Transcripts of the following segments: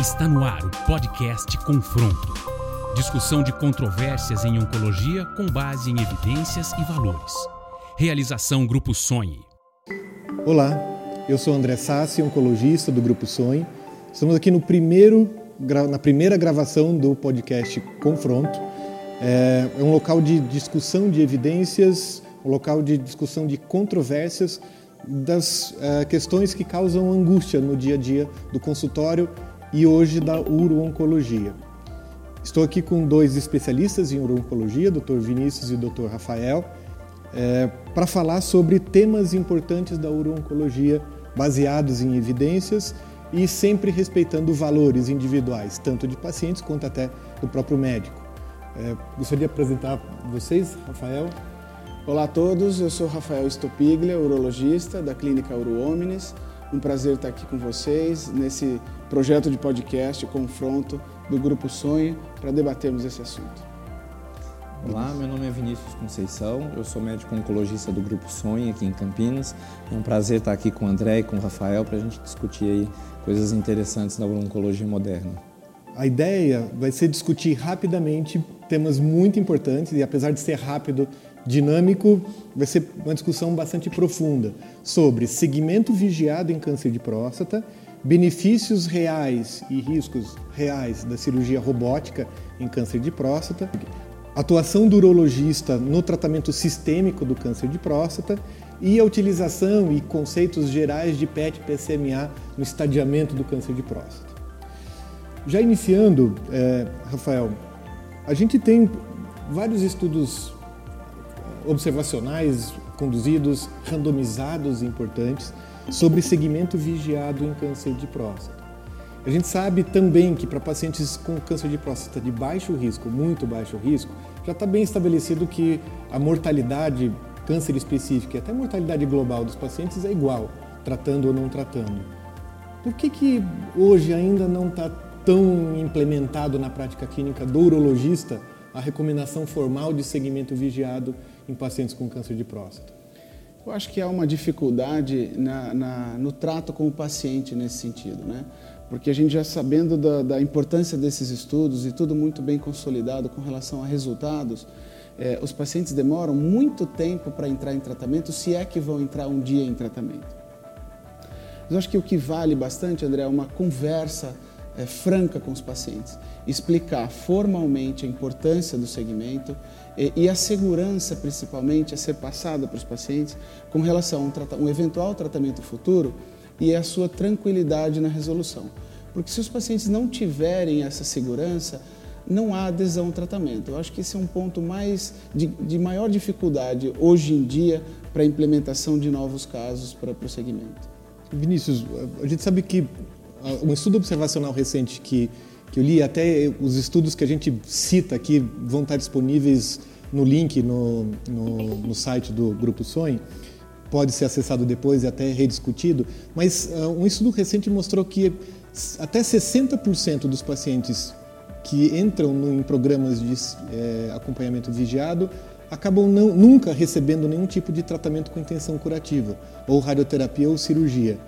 Está no ar o podcast Confronto. Discussão de controvérsias em oncologia com base em evidências e valores. Realização Grupo Sonhe. Olá, eu sou André Sassi, oncologista do Grupo Sonhe. Estamos aqui no primeiro, na primeira gravação do podcast Confronto. É um local de discussão de evidências, um local de discussão de controvérsias das uh, questões que causam angústia no dia a dia do consultório e hoje da uro-oncologia. Estou aqui com dois especialistas em uro-oncologia, Dr. Vinícius e Dr. Rafael, é, para falar sobre temas importantes da uro-oncologia baseados em evidências e sempre respeitando valores individuais, tanto de pacientes quanto até do próprio médico. É, gostaria de apresentar vocês, Rafael. Olá a todos, eu sou Rafael Stopiglia, urologista da Clínica Uro Omnis. Um prazer estar aqui com vocês nesse projeto de podcast Confronto do Grupo Sonho para debatermos esse assunto. Olá, meu nome é Vinícius Conceição, eu sou médico oncologista do Grupo Sonho aqui em Campinas. É um prazer estar aqui com o André e com o Rafael para a gente discutir aí coisas interessantes da oncologia moderna. A ideia vai ser discutir rapidamente temas muito importantes e apesar de ser rápido, dinâmico, vai ser uma discussão bastante profunda sobre segmento vigiado em câncer de próstata, benefícios reais e riscos reais da cirurgia robótica em câncer de próstata, atuação do urologista no tratamento sistêmico do câncer de próstata e a utilização e conceitos gerais de PET-PSMA no estadiamento do câncer de próstata. Já iniciando, é, Rafael, a gente tem vários estudos observacionais conduzidos, randomizados importantes sobre segmento vigiado em câncer de próstata. A gente sabe também que para pacientes com câncer de próstata de baixo risco, muito baixo risco, já está bem estabelecido que a mortalidade, câncer específico e até a mortalidade global dos pacientes é igual, tratando ou não tratando. Por que, que hoje ainda não está tão implementado na prática clínica do urologista a recomendação formal de segmento vigiado em pacientes com câncer de próstata? Eu acho que há uma dificuldade na, na, no trato com o paciente nesse sentido, né? Porque a gente já sabendo da, da importância desses estudos e tudo muito bem consolidado com relação a resultados, eh, os pacientes demoram muito tempo para entrar em tratamento, se é que vão entrar um dia em tratamento. Mas eu acho que o que vale bastante, André, é uma conversa é, franca com os pacientes, explicar formalmente a importância do segmento e, a segurança, principalmente, a ser passada para os pacientes com relação a um, um eventual tratamento futuro e a sua tranquilidade na resolução. Porque se os pacientes não tiverem essa segurança, não há adesão ao tratamento. Eu acho que esse é um ponto mais de, de maior dificuldade hoje em dia para a implementação de novos casos para o segmento. Vinícius, a gente sabe que um estudo observacional recente que, que eu li, até os estudos que a gente cita aqui vão estar disponíveis no link no, no, no site do Grupo Sonho, pode ser acessado depois e até rediscutido, mas uh, um estudo recente mostrou que até 60% dos pacientes que entram no, em programas de é, acompanhamento vigiado acabam não, nunca recebendo nenhum tipo de tratamento com intenção curativa, ou radioterapia ou cirurgia.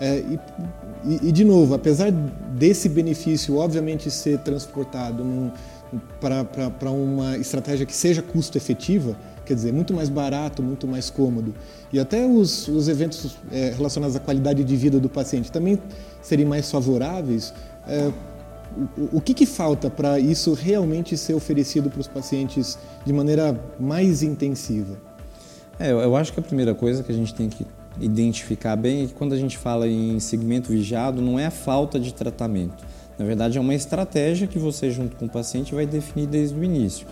É, e, e, e, de novo, apesar desse benefício obviamente ser transportado para uma estratégia que seja custo efetiva, quer dizer, muito mais barato, muito mais cômodo, e até os, os eventos é, relacionados à qualidade de vida do paciente também serem mais favoráveis, é, o, o que, que falta para isso realmente ser oferecido para os pacientes de maneira mais intensiva? É, eu acho que a primeira coisa que a gente tem que identificar bem é que quando a gente fala em segmento vigiado, não é a falta de tratamento. Na verdade, é uma estratégia que você, junto com o paciente, vai definir desde o início.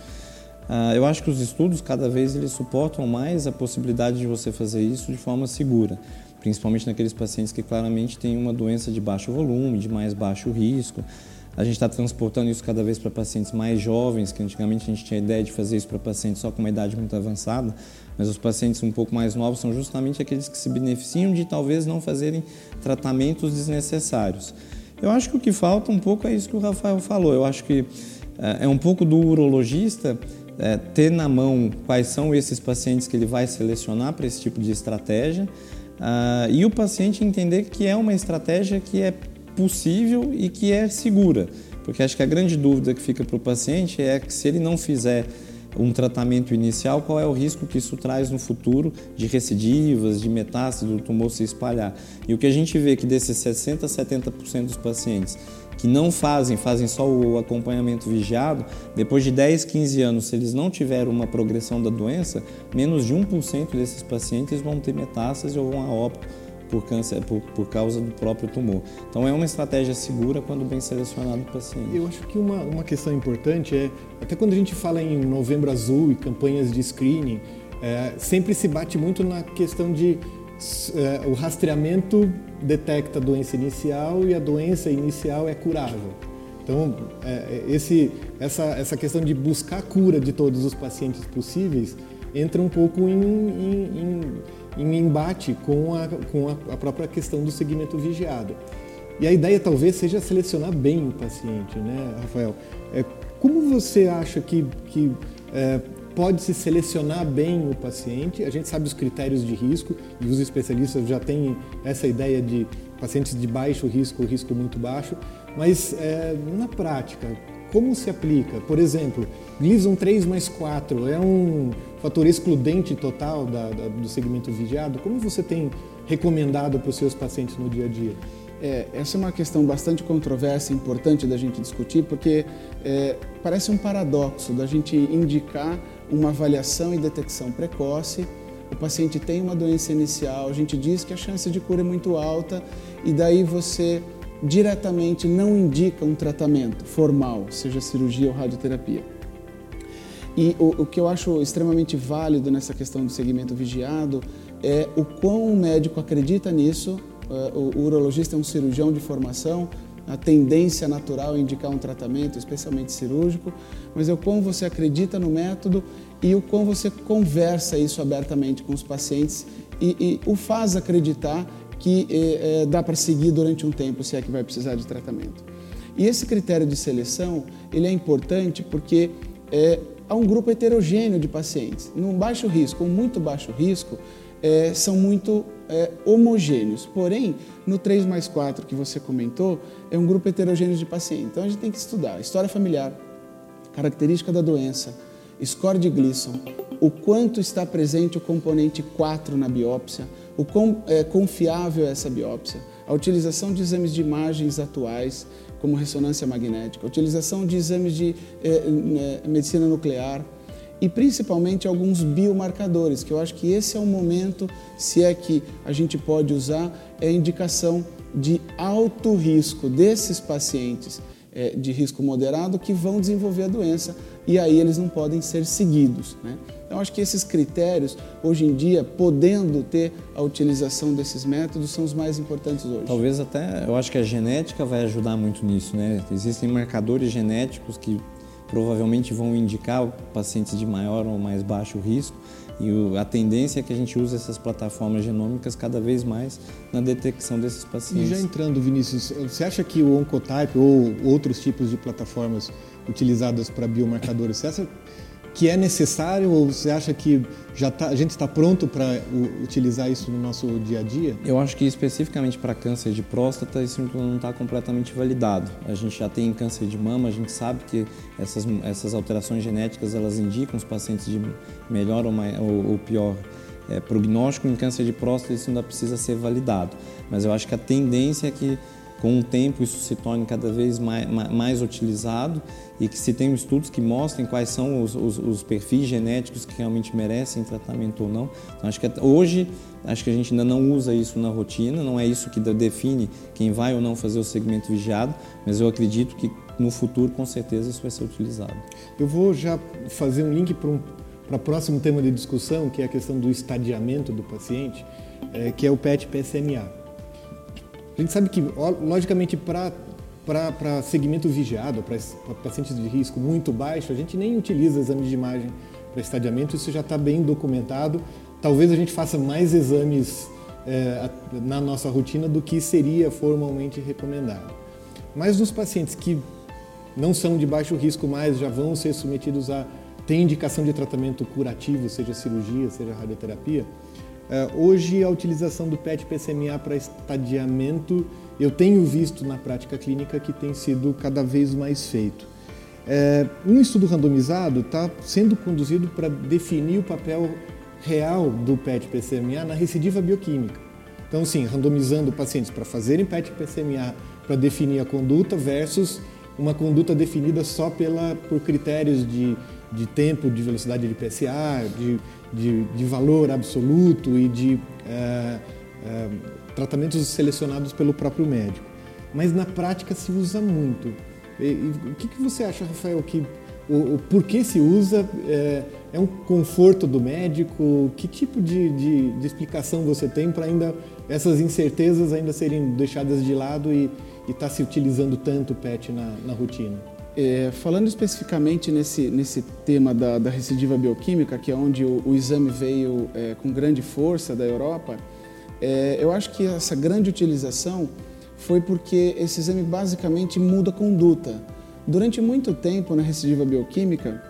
Uh, eu acho que os estudos, cada vez, eles suportam mais a possibilidade de você fazer isso de forma segura, principalmente naqueles pacientes que claramente têm uma doença de baixo volume, de mais baixo risco. A gente está transportando isso cada vez para pacientes mais jovens, que antigamente a gente tinha a ideia de fazer isso para pacientes só com uma idade muito avançada, mas os pacientes um pouco mais novos são justamente aqueles que se beneficiam de talvez não fazerem tratamentos desnecessários. Eu acho que o que falta um pouco é isso que o Rafael falou. Eu acho que é, é um pouco do urologista é, ter na mão quais são esses pacientes que ele vai selecionar para esse tipo de estratégia uh, e o paciente entender que é uma estratégia que é possível e que é segura. Porque acho que a grande dúvida que fica para o paciente é que se ele não fizer um tratamento inicial, qual é o risco que isso traz no futuro de recidivas, de metástase do tumor se espalhar. E o que a gente vê é que desses 60% a 70% dos pacientes que não fazem, fazem só o acompanhamento vigiado, depois de 10, 15 anos, se eles não tiveram uma progressão da doença, menos de 1% desses pacientes vão ter metástase ou vão a óbito por, câncer, por, por, causa do próprio tumor. Então é uma estratégia segura quando bem selecionado o paciente. Eu acho que uma, uma questão importante é, até quando a gente fala em novembro azul e campanhas de screening, é, sempre se bate muito na questão de é, o rastreamento detecta a doença inicial e a doença inicial é curável. Então, é, esse, essa, essa questão de buscar a cura de todos os pacientes possíveis entra um pouco em, em, em em embate com a, com a, a própria questão do segmento vigiado. E a ideia talvez seja selecionar bem o paciente, né, Rafael? É, como você acha que, que é, pode se selecionar bem o paciente? A gente sabe os critérios de risco e os especialistas já têm essa ideia de pacientes de baixo risco risco muito baixo, mas é, na prática, como se aplica? Por exemplo, Gleason 3 mais 4 é um fator excludente total da, da, do segmento vigiado? Como você tem recomendado para os seus pacientes no dia a dia? É, essa é uma questão bastante controversa importante da gente discutir, porque é, parece um paradoxo da gente indicar uma avaliação e detecção precoce. O paciente tem uma doença inicial, a gente diz que a chance de cura é muito alta, e daí você diretamente não indica um tratamento formal, seja cirurgia ou radioterapia. E o, o, que eu acho extremamente válido nessa questão do segmento vigiado é o quão o médico acredita nisso. O, o urologista é um cirurgião de formação, a tendência natural é indicar um tratamento, especialmente cirúrgico, mas é o quão você acredita no método e o quão você conversa isso abertamente com os pacientes e, e o faz acreditar que é, dá para seguir durante um tempo, se é que vai precisar de tratamento. E esse critério de seleção, ele é importante porque é, há um grupo heterogêneo de pacientes. Num baixo risco ou muito baixo risco, é, são muito é, homogêneos. Porém, no 3 mais 4 que você comentou, é um grupo heterogêneo de pacientes. Então a gente tem que estudar história familiar, característica da doença, score de Gleason, o quanto está presente o componente 4 na biópsia, o quão é, confiável é essa biópsia, a utilização de exames de imagens atuais, como ressonância magnética, a utilização de exames de é, né, medicina nuclear e principalmente alguns biomarcadores, que eu acho que esse é o momento, se é que a gente pode usar, é indicação de alto risco desses pacientes é, de risco moderado que vão desenvolver a doença e aí eles não podem ser seguidos. Né? Então, acho que esses critérios, hoje em dia, podendo ter a utilização desses métodos, são os mais importantes hoje. Talvez até, eu acho que a genética vai ajudar muito nisso, né? Existem marcadores genéticos que provavelmente vão indicar pacientes de maior ou mais baixo risco e a tendência é que a gente use essas plataformas genômicas cada vez mais na detecção desses pacientes. E já entrando, Vinícius, você acha que o Oncotype ou outros tipos de plataformas utilizadas para biomarcadores, você acha que é necessário ou você acha que já tá, a gente está pronto para utilizar isso no nosso dia a dia? Eu acho que especificamente para câncer de próstata isso não está completamente validado. A gente já tem câncer de mama, a gente sabe que essas, essas alterações genéticas elas indicam os pacientes de melhor ou, ou, ou pior é, prognóstico. Em câncer de próstata isso ainda precisa ser validado. Mas eu acho que a tendência é que com o tempo isso se torne cada vez mais, mais utilizado e que se tenham estudos que mostrem quais são os, os, os, perfis genéticos que realmente merecem tratamento ou não. Então, acho que hoje acho que a gente ainda não usa isso na rotina, não é isso que define quem vai ou não fazer o segmento vigiado, mas eu acredito que no futuro com certeza isso vai ser utilizado. Eu vou já fazer um link para um para o próximo tema de discussão, que é a questão do estadiamento do paciente, é, que é o PET-PSMA. A gente sabe que, logicamente, para segmento vigiado, para pacientes de risco muito baixo, a gente nem utiliza exames de imagem para estadiamento, isso já está bem documentado. Talvez a gente faça mais exames é, na nossa rotina do que seria formalmente recomendado. Mas nos pacientes que não são de baixo risco mais, já vão ser submetidos a tem indicação de tratamento curativo, seja cirurgia, seja radioterapia, hoje, a utilização do PET-PSMA para estadiamento eu tenho visto na prática clínica que tem sido cada vez mais feito. É, um estudo randomizado está sendo conduzido para definir o papel real do PET-PCMA na recidiva bioquímica. Então, sim, randomizando pacientes para fazerem PET-PCMA para definir a conduta versus uma conduta definida só pela, por critérios de, de tempo, de velocidade de PSA, de, de, de valor absoluto e de é, é, tratamentos selecionados pelo próprio médico. Mas na prática se usa muito. E, e, o que, que, você acha, Rafael, que o, o por que se usa? É, é, um conforto do médico? Que tipo de, de, de explicação você tem para ainda essas incertezas ainda serem deixadas de lado e estar tá se utilizando tanto o PET na, na rotina? É, falando especificamente nesse, nesse tema da, da recidiva bioquímica, que é onde o, o exame veio é, com grande força da Europa, é, eu acho que essa grande utilização foi porque esse exame basicamente muda a conduta. Durante muito tempo na recidiva bioquímica,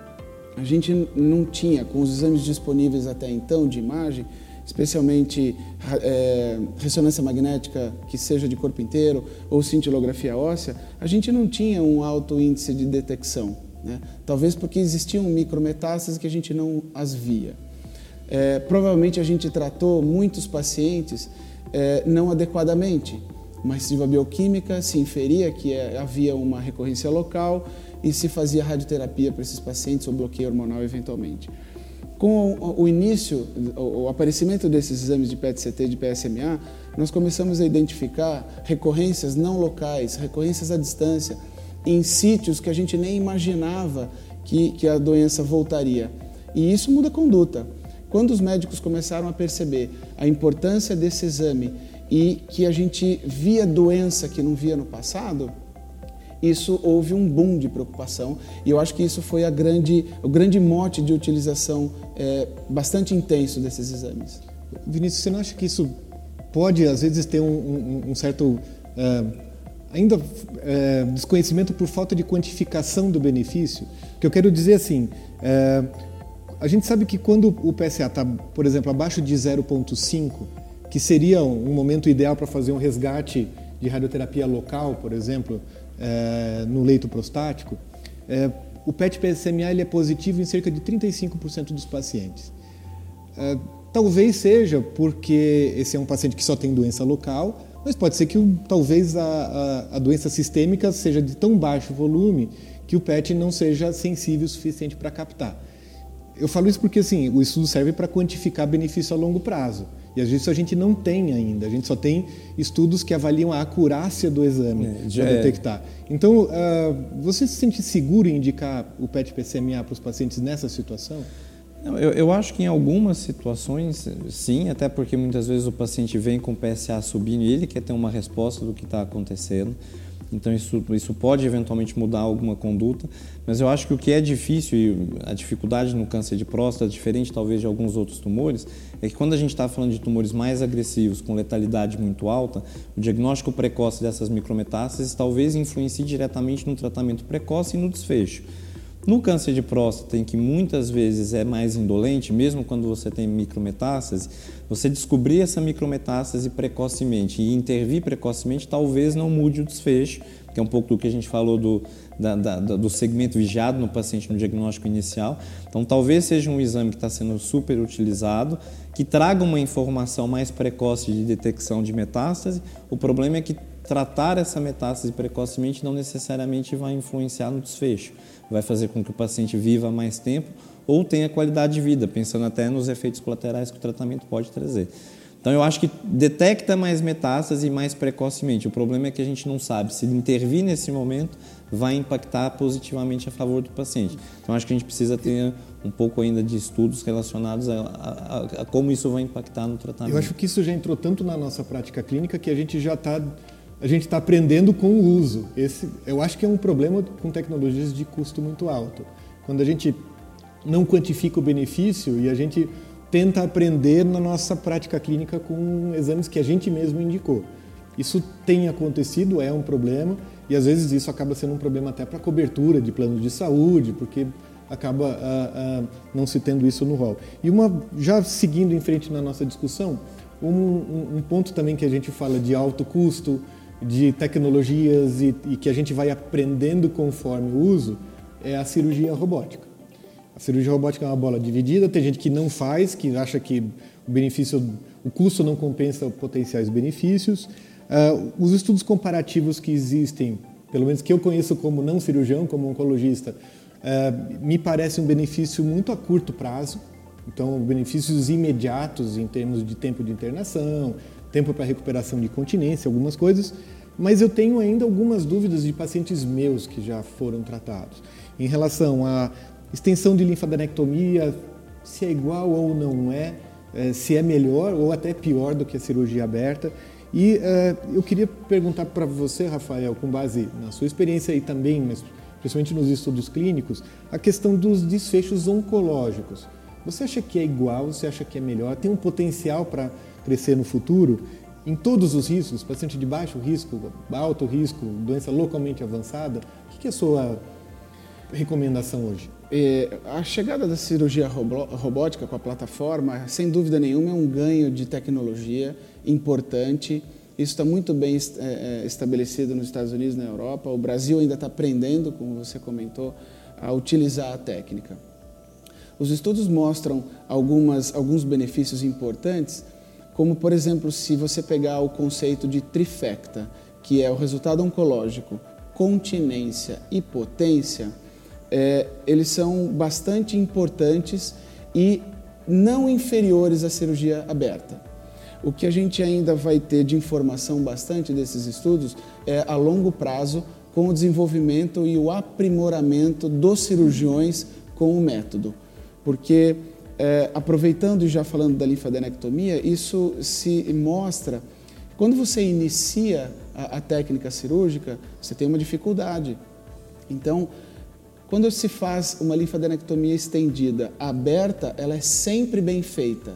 a gente não tinha, com os exames disponíveis até então de imagem, especialmente é, ressonância magnética que seja de corpo inteiro ou cintilografia óssea, a gente não tinha um alto índice de detecção. Né? Talvez porque existiam micrometástases que a gente não as via. É, provavelmente a gente tratou muitos pacientes é, não adequadamente. Uma recidiva bioquímica se inferia que é, havia uma recorrência local e se fazia radioterapia para esses pacientes ou bloqueio hormonal eventualmente. Com o início, o aparecimento desses exames de PET-CT e de PSMA, nós começamos a identificar recorrências não locais, recorrências à distância, em sítios que a gente nem imaginava que, que a doença voltaria. E isso muda a conduta. Quando os médicos começaram a perceber a importância desse exame e que a gente via doença que não via no passado, isso houve um boom de preocupação e eu acho que isso foi a grande, o grande mote de utilização é, bastante intenso desses exames. Vinícius, você não acha que isso pode às vezes ter um, um, um certo é, ainda é, desconhecimento por falta de quantificação do benefício? Que eu quero dizer assim, é, a gente sabe que quando o PSA está, por exemplo, abaixo de 0,5, que seria um momento ideal para fazer um resgate de radioterapia local, por exemplo, é, no leito prostático, é, o PET-PSMA ele é positivo em cerca de 35% dos pacientes. É, talvez seja porque esse é um paciente que só tem doença local, mas pode ser que talvez a, a, a, doença sistêmica seja de tão baixo volume que o PET não seja sensível o suficiente para captar. Eu falo isso porque assim, o estudo serve para quantificar benefício a longo prazo. E às vezes a gente não tem ainda, a gente só tem estudos que avaliam a acurácia do exame é, para é. detectar. Então, uh, você se sente seguro em indicar o PET-PCMA para os pacientes nessa situação? Não, eu, eu, acho que em algumas situações, sim, até porque muitas vezes o paciente vem com o PSA subindo e ele quer ter uma resposta do que está acontecendo. Então isso, isso pode eventualmente mudar alguma conduta, mas eu acho que o que é difícil e a dificuldade no câncer de próstata, diferente talvez de alguns outros tumores, é que quando a gente está falando de tumores mais agressivos, com letalidade muito alta, o diagnóstico precoce dessas micrometástases talvez influencie diretamente no tratamento precoce e no desfecho. No câncer de próstata, em que muitas vezes é mais indolente, mesmo quando você tem micrometástase, você descobrir essa micrometástase precocemente e intervir precocemente talvez não mude o desfecho, que é um pouco do que a gente falou do, da, da, do segmento vigiado no paciente no diagnóstico inicial. Então, talvez seja um exame que está sendo super utilizado, que traga uma informação mais precoce de detecção de metástase. O problema é que tratar essa metástase precocemente não necessariamente vai influenciar no desfecho vai fazer com que o paciente viva mais tempo ou tenha qualidade de vida, pensando até nos efeitos colaterais que o tratamento pode trazer. Então, eu acho que detecta mais metástase mais precocemente. O problema é que a gente não sabe se intervir nesse momento vai impactar positivamente a favor do paciente. Então, acho que a gente precisa ter um pouco ainda de estudos relacionados a, a, a como isso vai impactar no tratamento. Eu acho que isso já entrou tanto na nossa prática clínica que a gente já está a gente está aprendendo com o uso. Esse, eu acho que é um problema com tecnologias de custo muito alto. Quando a gente não quantifica o benefício e a gente tenta aprender na nossa prática clínica com exames que a gente mesmo indicou. Isso tem acontecido, é um problema, e às vezes isso acaba sendo um problema até para cobertura de planos de saúde, porque acaba ah, ah, não se tendo isso no rol. E uma, já seguindo em frente na nossa discussão, um, um ponto também que a gente fala de alto custo, de tecnologias e, e que a gente vai aprendendo conforme o uso é a cirurgia robótica. A cirurgia robótica é uma bola dividida, tem gente que não faz, que acha que o benefício, o custo não compensa potenciais benefícios. Uh, os estudos comparativos que existem, pelo menos que eu conheço como não cirurgião, como oncologista, uh, me parece um benefício muito a curto prazo. Então, benefícios imediatos em termos de tempo de internação, tempo para recuperação de continência, algumas coisas. Mas eu tenho ainda algumas dúvidas de pacientes meus que já foram tratados. Em relação à extensão de linfadenectomia, se é igual ou não é, é se é melhor ou até pior do que a cirurgia aberta. E uh, eu queria perguntar para você, Rafael, com base na sua experiência e também, mas principalmente nos estudos clínicos, a questão dos desfechos oncológicos. Você acha que é igual? Você acha que é melhor? Tem um potencial para crescer no futuro? Em todos os riscos, paciente de baixo risco, alto risco, doença localmente avançada, o que é a sua recomendação hoje? É, a chegada da cirurgia robótica com a plataforma, sem dúvida nenhuma, é um ganho de tecnologia importante. Isso está muito bem é, é, estabelecido nos Estados Unidos na Europa. O Brasil ainda está aprendendo, como você comentou, a utilizar a técnica. Os estudos mostram algumas, alguns benefícios importantes, como, por exemplo, se você pegar o conceito de trifecta, que é o resultado oncológico, continência e potência, é, eles são bastante importantes e não inferiores à cirurgia aberta. O que a gente ainda vai ter de informação bastante desses estudos é a longo prazo com o desenvolvimento e o aprimoramento dos cirurgiões com o método porque é, aproveitando e já falando da linfadenectomia, isso se mostra quando você inicia a, a, técnica cirúrgica, você tem uma dificuldade. Então, quando se faz uma linfadenectomia estendida, aberta, ela é sempre bem feita.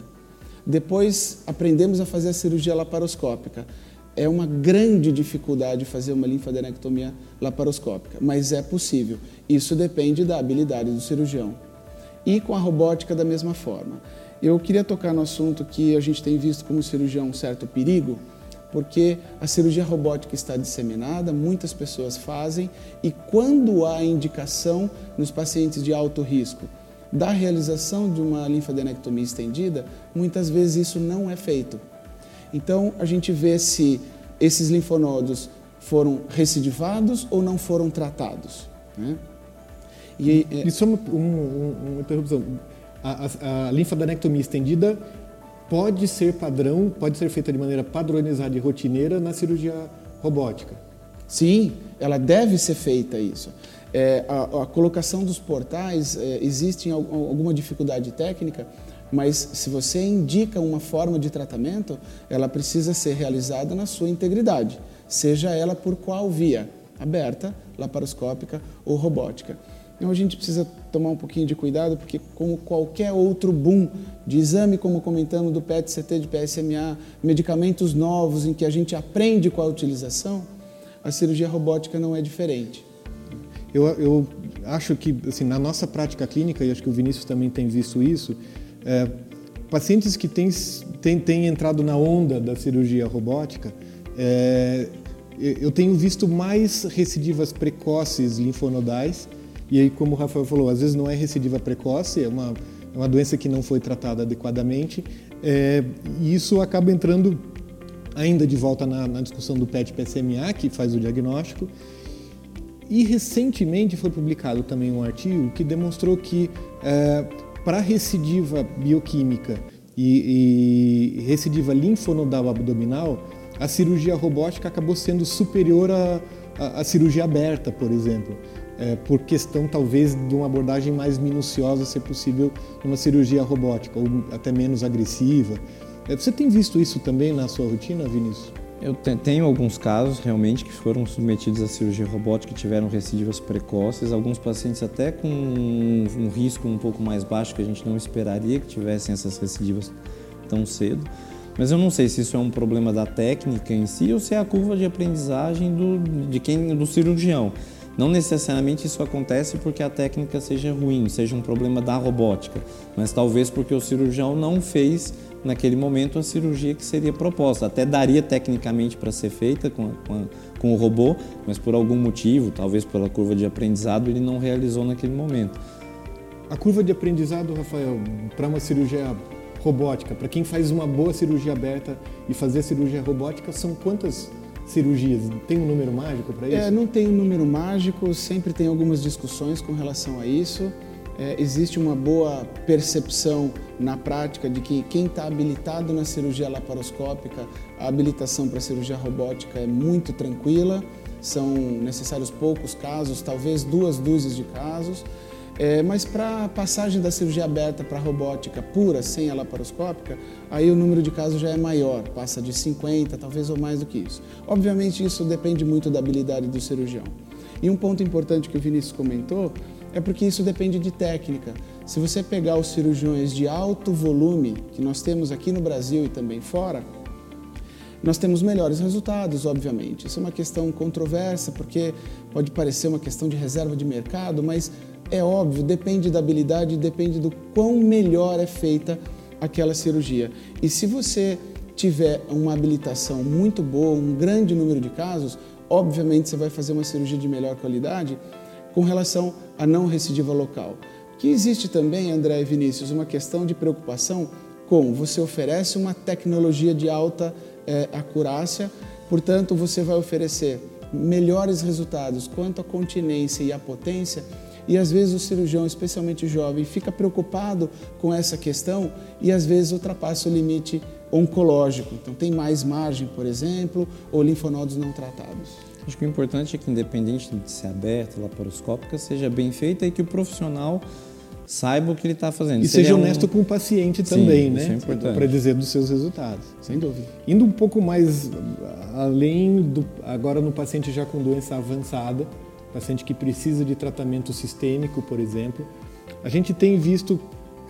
Depois aprendemos a fazer a cirurgia laparoscópica. É uma grande dificuldade fazer uma linfadenectomia laparoscópica, mas é possível. Isso depende da habilidade do cirurgião e com a robótica da mesma forma. Eu queria tocar no assunto que a gente tem visto como cirurgião um certo perigo, porque a cirurgia robótica está disseminada, muitas pessoas fazem, e quando há indicação nos pacientes de alto risco da realização de uma linfadenectomia estendida, muitas vezes isso não é feito. Então a gente vê se esses linfonodos foram recidivados ou não foram tratados. Né? E, e só uma, um, uma interrupção. A, a, a linfadenectomia estendida pode ser padrão, pode ser feita de maneira padronizada e rotineira na cirurgia robótica. Sim, ela deve ser feita isso. É, a, a, colocação dos portais, é, existe alguma dificuldade técnica, mas se você indica uma forma de tratamento, ela precisa ser realizada na sua integridade, seja ela por qual via, aberta, laparoscópica ou robótica. Então a gente precisa tomar um pouquinho de cuidado, porque como qualquer outro boom de exame, como comentamos, do PET-CT, de PSMA, medicamentos novos em que a gente aprende com a utilização, a cirurgia robótica não é diferente. Eu, eu acho que, assim, na nossa prática clínica, e acho que o Vinícius também tem visto isso, é, pacientes que têm, entrado na onda da cirurgia robótica, é, eu tenho visto mais recidivas precoces linfonodais e aí, como o Rafael falou, às vezes não é recidiva precoce, é uma, é uma doença que não foi tratada adequadamente, é, e isso acaba entrando ainda de volta na, na discussão do PET-PSMA, que faz o diagnóstico. E recentemente foi publicado também um artigo que demonstrou que é, para recidiva bioquímica e, e recidiva linfonodal abdominal, a cirurgia robótica acabou sendo superior à, à cirurgia aberta, por exemplo é, por questão talvez de uma abordagem mais minuciosa ser possível numa cirurgia robótica ou até menos agressiva. É, você tem visto isso também na sua rotina, Vinícius? Eu tenho alguns casos realmente que foram submetidos à cirurgia robótica e tiveram recidivas precoces, alguns pacientes até com um, um risco um pouco mais baixo que a gente não esperaria que tivessem essas recidivas tão cedo. Mas eu não sei se isso é um problema da técnica em si ou se é a curva de aprendizagem do, de quem, do cirurgião. Não necessariamente isso acontece porque a técnica seja ruim, seja um problema da robótica, mas talvez porque o cirurgião não fez naquele momento, a cirurgia que seria proposta. Até daria tecnicamente para ser feita com, com, com o robô, mas por algum motivo, talvez pela curva de aprendizado, ele não realizou naquele momento. A curva de aprendizado, Rafael, para uma cirurgia robótica, para quem faz uma boa cirurgia aberta e fazer cirurgia robótica, são quantas cirurgias? Tem um número mágico para isso? É, não tem um número mágico, sempre tem algumas discussões com relação a isso. É, existe uma boa percepção na prática de que quem está habilitado na cirurgia laparoscópica, a habilitação para cirurgia robótica é muito tranquila, são necessários poucos casos, talvez duas dúzias de casos. É, mas para a passagem da cirurgia aberta para robótica pura, sem a laparoscópica, aí o número de casos já é maior, passa de 50, talvez ou mais do que isso. Obviamente isso depende muito da habilidade do cirurgião. E um ponto importante que o Vinícius comentou é porque isso depende de técnica. Se você pegar os cirurgiões de alto volume, que nós temos aqui no Brasil e também fora, nós temos melhores resultados, obviamente. Isso é uma questão controversa, porque pode parecer uma questão de reserva de mercado, mas é óbvio, depende da habilidade, depende do quão melhor é feita aquela cirurgia. E se você tiver uma habilitação muito boa, um grande número de casos, obviamente você vai fazer uma cirurgia de melhor qualidade com relação à não recidiva local. Que existe também, André e Vinícius, uma questão de preocupação com você oferece uma tecnologia de alta é, acurácia, portanto você vai oferecer melhores resultados quanto à continência e à potência e às vezes o cirurgião, especialmente jovem, fica preocupado com essa questão e às vezes ultrapassa o limite oncológico. Então tem mais margem, por exemplo, ou linfonodos não tratados. Acho que o importante é que, independente de ser aberta, laparoscópica, seja bem feita e que o profissional saiba o que ele está fazendo. E Seria seja honesto um... com o paciente também, Sim, né? Isso é importante. Para dizer dos seus resultados. Sem dúvida. Indo um pouco mais além do agora no paciente já com doença avançada, paciente que precisa de tratamento sistêmico, por exemplo, a gente tem visto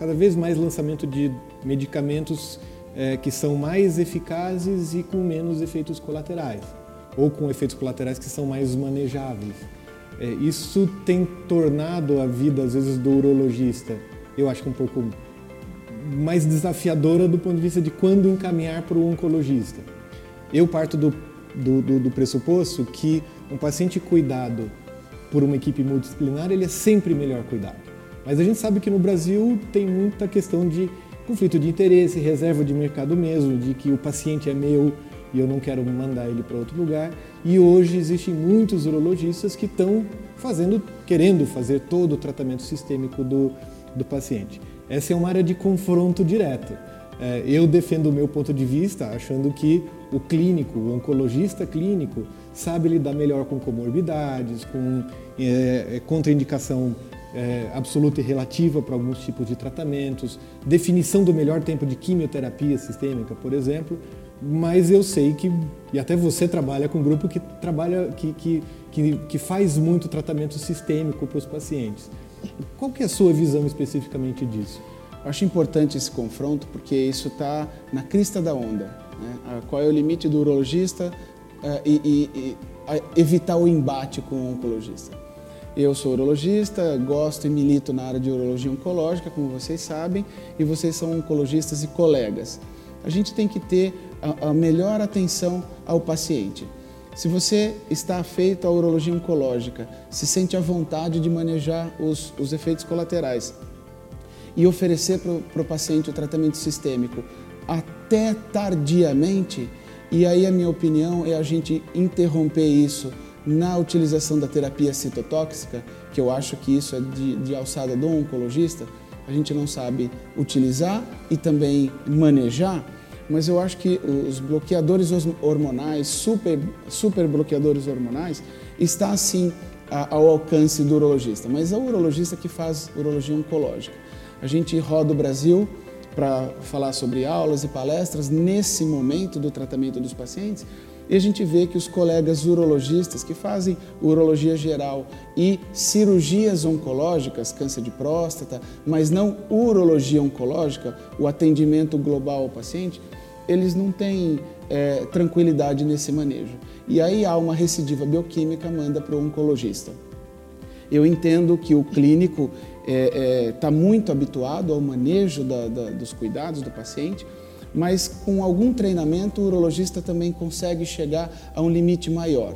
cada vez mais lançamento de medicamentos é, que são mais eficazes e com menos efeitos colaterais ou com efeitos colaterais que são mais manejáveis. É, isso tem tornado a vida, às vezes, do urologista, eu acho que um pouco mais desafiadora do ponto de vista de quando encaminhar para o oncologista. Eu parto do, do, do, do pressuposto que um paciente cuidado por uma equipe multidisciplinar, ele é sempre melhor cuidado. Mas a gente sabe que no Brasil tem muita questão de conflito de interesse, reserva de mercado mesmo, de que o paciente é meu e eu não quero mandar ele para outro lugar. E hoje existem muitos urologistas que estão fazendo, querendo fazer todo o tratamento sistêmico do, do paciente. Essa é uma área de confronto direto. É, eu defendo o meu ponto de vista, achando que o clínico, o oncologista clínico, sabe lidar melhor com comorbidades, com é, é contraindicação é, absoluta e relativa para alguns tipos de tratamentos, definição do melhor tempo de quimioterapia sistêmica, por exemplo, mas eu sei que, e até você trabalha com um grupo que trabalha, que, que, que, que faz muito tratamento sistêmico para os pacientes. Qual que é a sua visão especificamente disso? Eu acho importante esse confronto porque isso está na crista da onda. Né? Qual é o limite do urologista e, e, e evitar o embate com o oncologista? Eu sou urologista, gosto e milito na área de urologia oncológica, como vocês sabem, e vocês são oncologistas e colegas. A gente tem que ter a, a melhor atenção ao paciente. Se você está afeito à urologia oncológica, se sente à vontade de manejar os, os efeitos colaterais e oferecer para o paciente o tratamento sistêmico até tardiamente, e aí a minha opinião é a gente interromper isso na utilização da terapia citotóxica, que eu acho que isso é de, de alçada do oncologista, a gente não sabe utilizar e também manejar, mas eu acho que os bloqueadores hormonais, super, super bloqueadores hormonais, está assim ao alcance do urologista, mas é o urologista que faz urologia oncológica. A gente roda o Brasil para falar sobre aulas e palestras nesse momento do tratamento dos pacientes, e a gente vê que os colegas urologistas que fazem urologia geral e cirurgias oncológicas, câncer de próstata, mas não urologia oncológica, o atendimento global ao paciente, eles não têm é, tranquilidade nesse manejo. E aí há uma recidiva bioquímica, manda para o oncologista. Eu entendo que o clínico está é, é, tá muito habituado ao manejo da, da, dos cuidados do paciente, mas com algum treinamento o urologista também consegue chegar a um limite maior.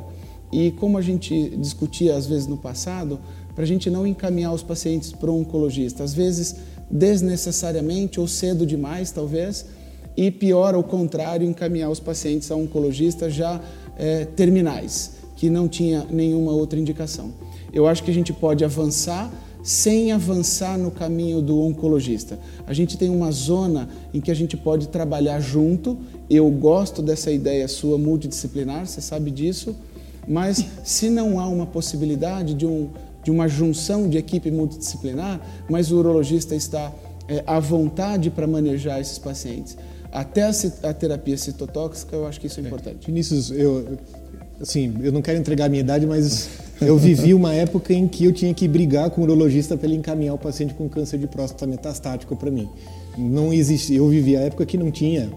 E como a gente discutia às vezes no passado, para a gente não encaminhar os pacientes para um oncologista, às vezes desnecessariamente ou cedo demais, talvez, e pior ao contrário, encaminhar os pacientes a oncologistas já é, terminais, que não tinha nenhuma outra indicação. Eu acho que a gente pode avançar sem avançar no caminho do oncologista. A gente tem uma zona em que a gente pode trabalhar junto. Eu gosto dessa ideia sua multidisciplinar, você sabe disso, mas se não há uma possibilidade de, um, de uma junção de equipe multidisciplinar, mas o urologista está é, à vontade para manejar esses pacientes, até a, a, terapia citotóxica, eu acho que isso é, é importante. Vinícius, eu, assim, eu não quero entregar a minha idade, mas eu vivi uma época em que eu tinha que brigar com o urologista para ele encaminhar o paciente com câncer de próstata metastático para mim. Não existe, eu vivi a época que não tinha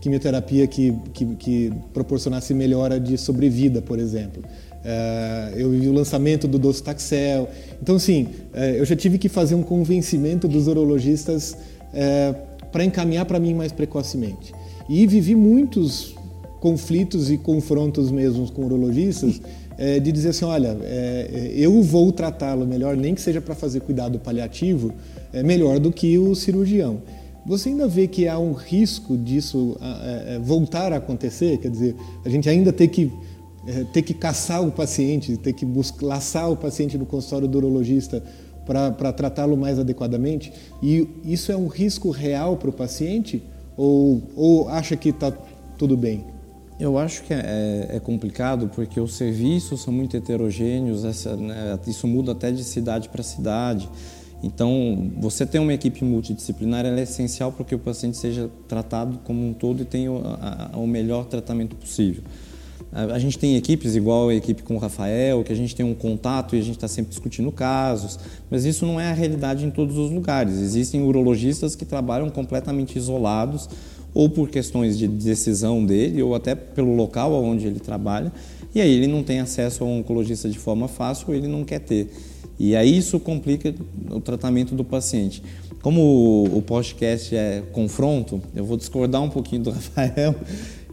quimioterapia que, que, que proporcionasse melhora de sobrevida, por exemplo. Uh, eu vi o lançamento do docetaxel. Então, assim, uh, eu já tive que fazer um convencimento dos urologistas uh, para encaminhar para mim mais precocemente. E vivi muitos conflitos e confrontos mesmo com urologistas de dizer assim, olha, eu vou tratá-lo melhor, nem que seja para fazer cuidado paliativo, é melhor do que o cirurgião. Você ainda vê que há um risco disso é, voltar a acontecer? Quer dizer, a gente ainda ter que, é, ter que caçar o paciente, ter que buscar, laçar o paciente no consultório do urologista para tratá-lo mais adequadamente? E isso é um risco real para o paciente? Ou, ou acha que está tudo bem? Eu acho que é, é, complicado porque os serviços são muito heterogêneos, essa, né, isso muda até de cidade para cidade. Então, você ter uma equipe multidisciplinar é essencial para que o paciente seja tratado como um todo e tenha o, a, o melhor tratamento possível. A, a, gente tem equipes igual a equipe com o Rafael, que a gente tem um contato e a gente está sempre discutindo casos, mas isso não é a realidade em todos os lugares. Existem urologistas que trabalham completamente isolados, ou por questões de decisão dele, ou até pelo local onde ele trabalha, e aí ele não tem acesso ao oncologista de forma fácil ou ele não quer ter. E aí isso complica o tratamento do paciente. Como o podcast é confronto, eu vou discordar um pouquinho do Rafael.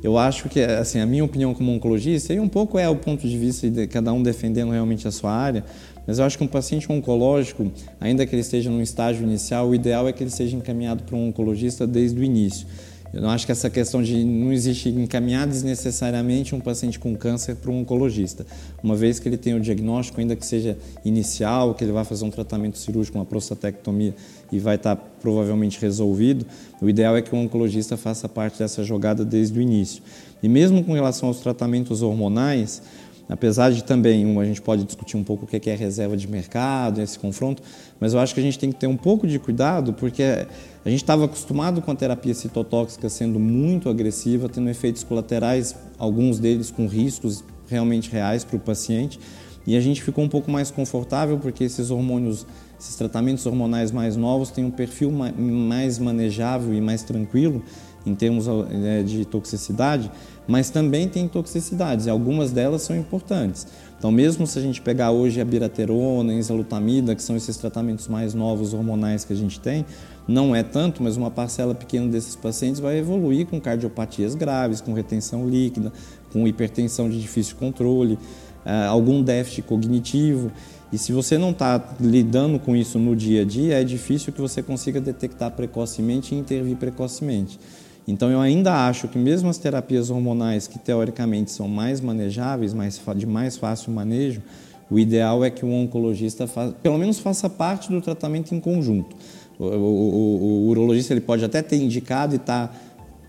Eu acho que, assim, a minha opinião como oncologista, e um pouco é o ponto de vista de cada um defendendo realmente a sua área, mas eu acho que um paciente oncológico, ainda que ele esteja num estágio inicial, o ideal é que ele seja encaminhado para um oncologista desde o início. Eu não acho que essa questão de não existe encaminhar desnecessariamente um paciente com câncer para um oncologista, uma vez que ele tem o diagnóstico, ainda que seja inicial, que ele vai fazer um tratamento cirúrgico, uma prostatectomia e vai estar provavelmente resolvido, o ideal é que o oncologista faça parte dessa jogada desde o início. E mesmo com relação aos tratamentos hormonais, Apesar de também, a gente pode discutir um pouco o que é reserva de mercado, esse confronto, mas eu acho que a gente tem que ter um pouco de cuidado, porque a gente estava acostumado com a terapia citotóxica sendo muito agressiva, tendo efeitos colaterais, alguns deles com riscos realmente reais para o paciente, e a gente ficou um pouco mais confortável porque esses hormônios, esses tratamentos hormonais mais novos têm um perfil mais manejável e mais tranquilo em termos eh, de toxicidade, mas também tem toxicidades e algumas delas são importantes. Então, mesmo se a gente pegar hoje a biraterona, a enzalutamida, que são esses tratamentos mais novos hormonais que a gente tem, não é tanto, mas uma parcela pequena desses pacientes vai evoluir com cardiopatias graves, com retenção líquida, com hipertensão de difícil controle, eh, algum déficit cognitivo. E se você não está lidando com isso no dia a dia, é difícil que você consiga detectar precocemente e intervir precocemente. Então eu ainda acho que mesmo as terapias hormonais que teoricamente são mais manejáveis, mais, de mais fácil manejo, o ideal é que o oncologista faz, pelo menos faça parte do tratamento em conjunto. O, o, o, o urologista ele pode até ter indicado e estar tá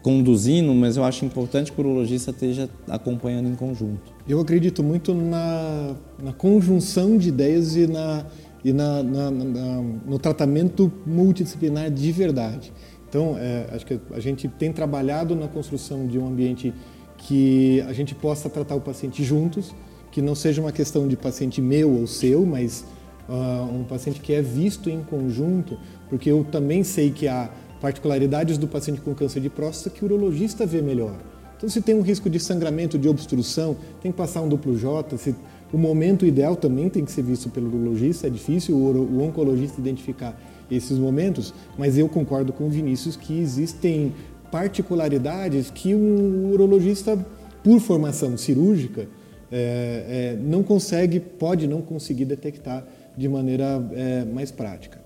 conduzindo, mas eu acho importante que o urologista esteja acompanhando em conjunto. Eu acredito muito na, na conjunção de ideias e, na, e na, na, no tratamento multidisciplinar de verdade. Então, é, acho que a gente tem trabalhado na construção de um ambiente que a gente possa tratar o paciente juntos, que não seja uma questão de paciente meu ou seu, mas uh, um paciente que é visto em conjunto, porque eu também sei que há particularidades do paciente com câncer de próstata que o urologista vê melhor. Então, se tem um risco de sangramento, de obstrução, tem que passar um duplo J. Se, o momento ideal também tem que ser visto pelo urologista. É difícil o, o oncologista identificar esses momentos, mas eu concordo com o Vinícius que existem particularidades que um urologista, por formação cirúrgica, é, é, não consegue, pode não conseguir detectar de maneira é, mais prática.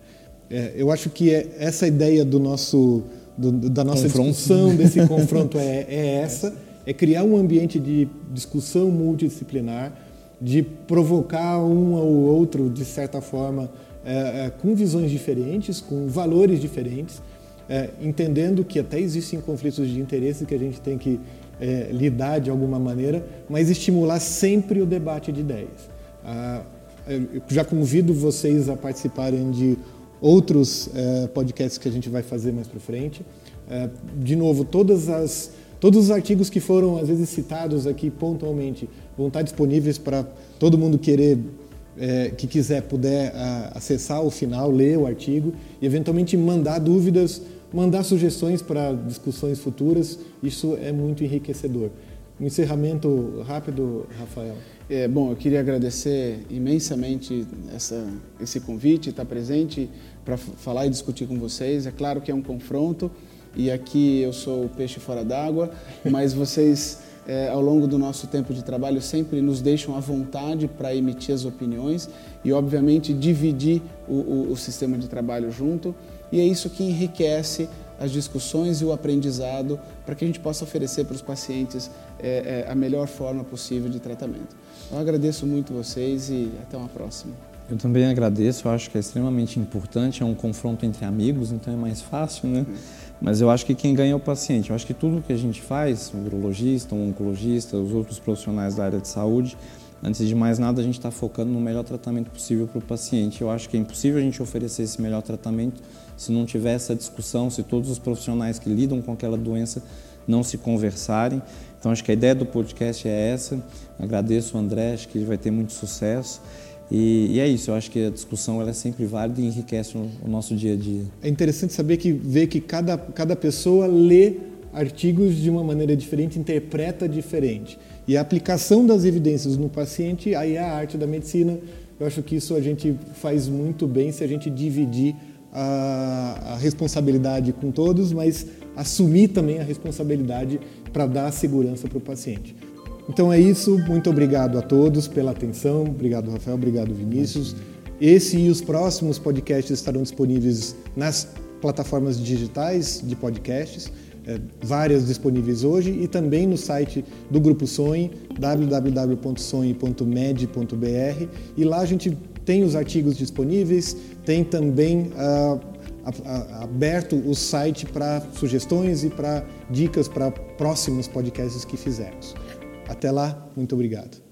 Eu acho que é essa ideia do nosso, do, da nossa confronto. discussão, desse confronto é, é essa, é criar um ambiente de discussão multidisciplinar, de provocar um ou outro, de certa forma, é, é, com visões diferentes, com valores diferentes, é, entendendo que até existem conflitos de interesse que a gente tem que é, lidar de alguma maneira, mas estimular sempre o debate de ideias. Ah, já convido vocês a participarem de outros podcasts que a gente vai fazer mais para frente. De novo, todas as, todos os artigos que foram às vezes citados aqui pontualmente vão estar disponíveis para todo mundo querer é, que quiser puder a, acessar o final, ler o artigo e eventualmente mandar dúvidas, mandar sugestões para discussões futuras. Isso é muito enriquecedor. Um encerramento rápido, Rafael. É, bom, eu queria agradecer imensamente essa, esse convite, estar presente para falar e discutir com vocês. É claro que é um confronto e aqui eu sou o peixe fora d'água, mas vocês, é, ao longo do nosso tempo de trabalho, sempre nos deixam à vontade para emitir as opiniões e, obviamente, dividir o, o, o sistema de trabalho junto. E é isso que enriquece as discussões e o aprendizado para que a gente possa oferecer para os pacientes é, é, a melhor forma possível de tratamento. Eu agradeço muito vocês e até uma próxima. Eu também agradeço, eu acho que é extremamente importante, é um confronto entre amigos, então é mais fácil, né? Mas eu acho que quem ganha é o paciente. Eu acho que tudo que a gente faz, o urologista, o oncologista, os outros profissionais da área de saúde, antes de mais nada a gente está focando no melhor tratamento possível para o paciente. Eu acho que é impossível a gente oferecer esse melhor tratamento se não tiver essa discussão, se todos os profissionais que lidam com aquela doença não se conversarem. Então acho que a ideia do podcast é essa. Agradeço o André, acho que ele vai ter muito sucesso. E, e, é isso, eu acho que a discussão ela é sempre válida e enriquece o, o, nosso dia a dia. É interessante saber que ver que cada, cada pessoa lê artigos de uma maneira diferente, interpreta diferente. E a aplicação das evidências no paciente, aí é a arte da medicina. Eu acho que isso a gente faz muito bem se a gente dividir a, a responsabilidade com todos, mas assumir também a responsabilidade para dar segurança para o paciente. Então é isso, muito obrigado a todos pela atenção, obrigado Rafael, obrigado Vinícius. Esse e os próximos podcasts estarão disponíveis nas plataformas digitais de podcasts, é, várias disponíveis hoje, e também no site do Grupo Sonhe, www.sonhe.med.br, e lá a gente tem os artigos disponíveis, tem também uh, aberto o site para sugestões e para dicas para próximos podcasts que fizermos. Até lá, muito obrigado.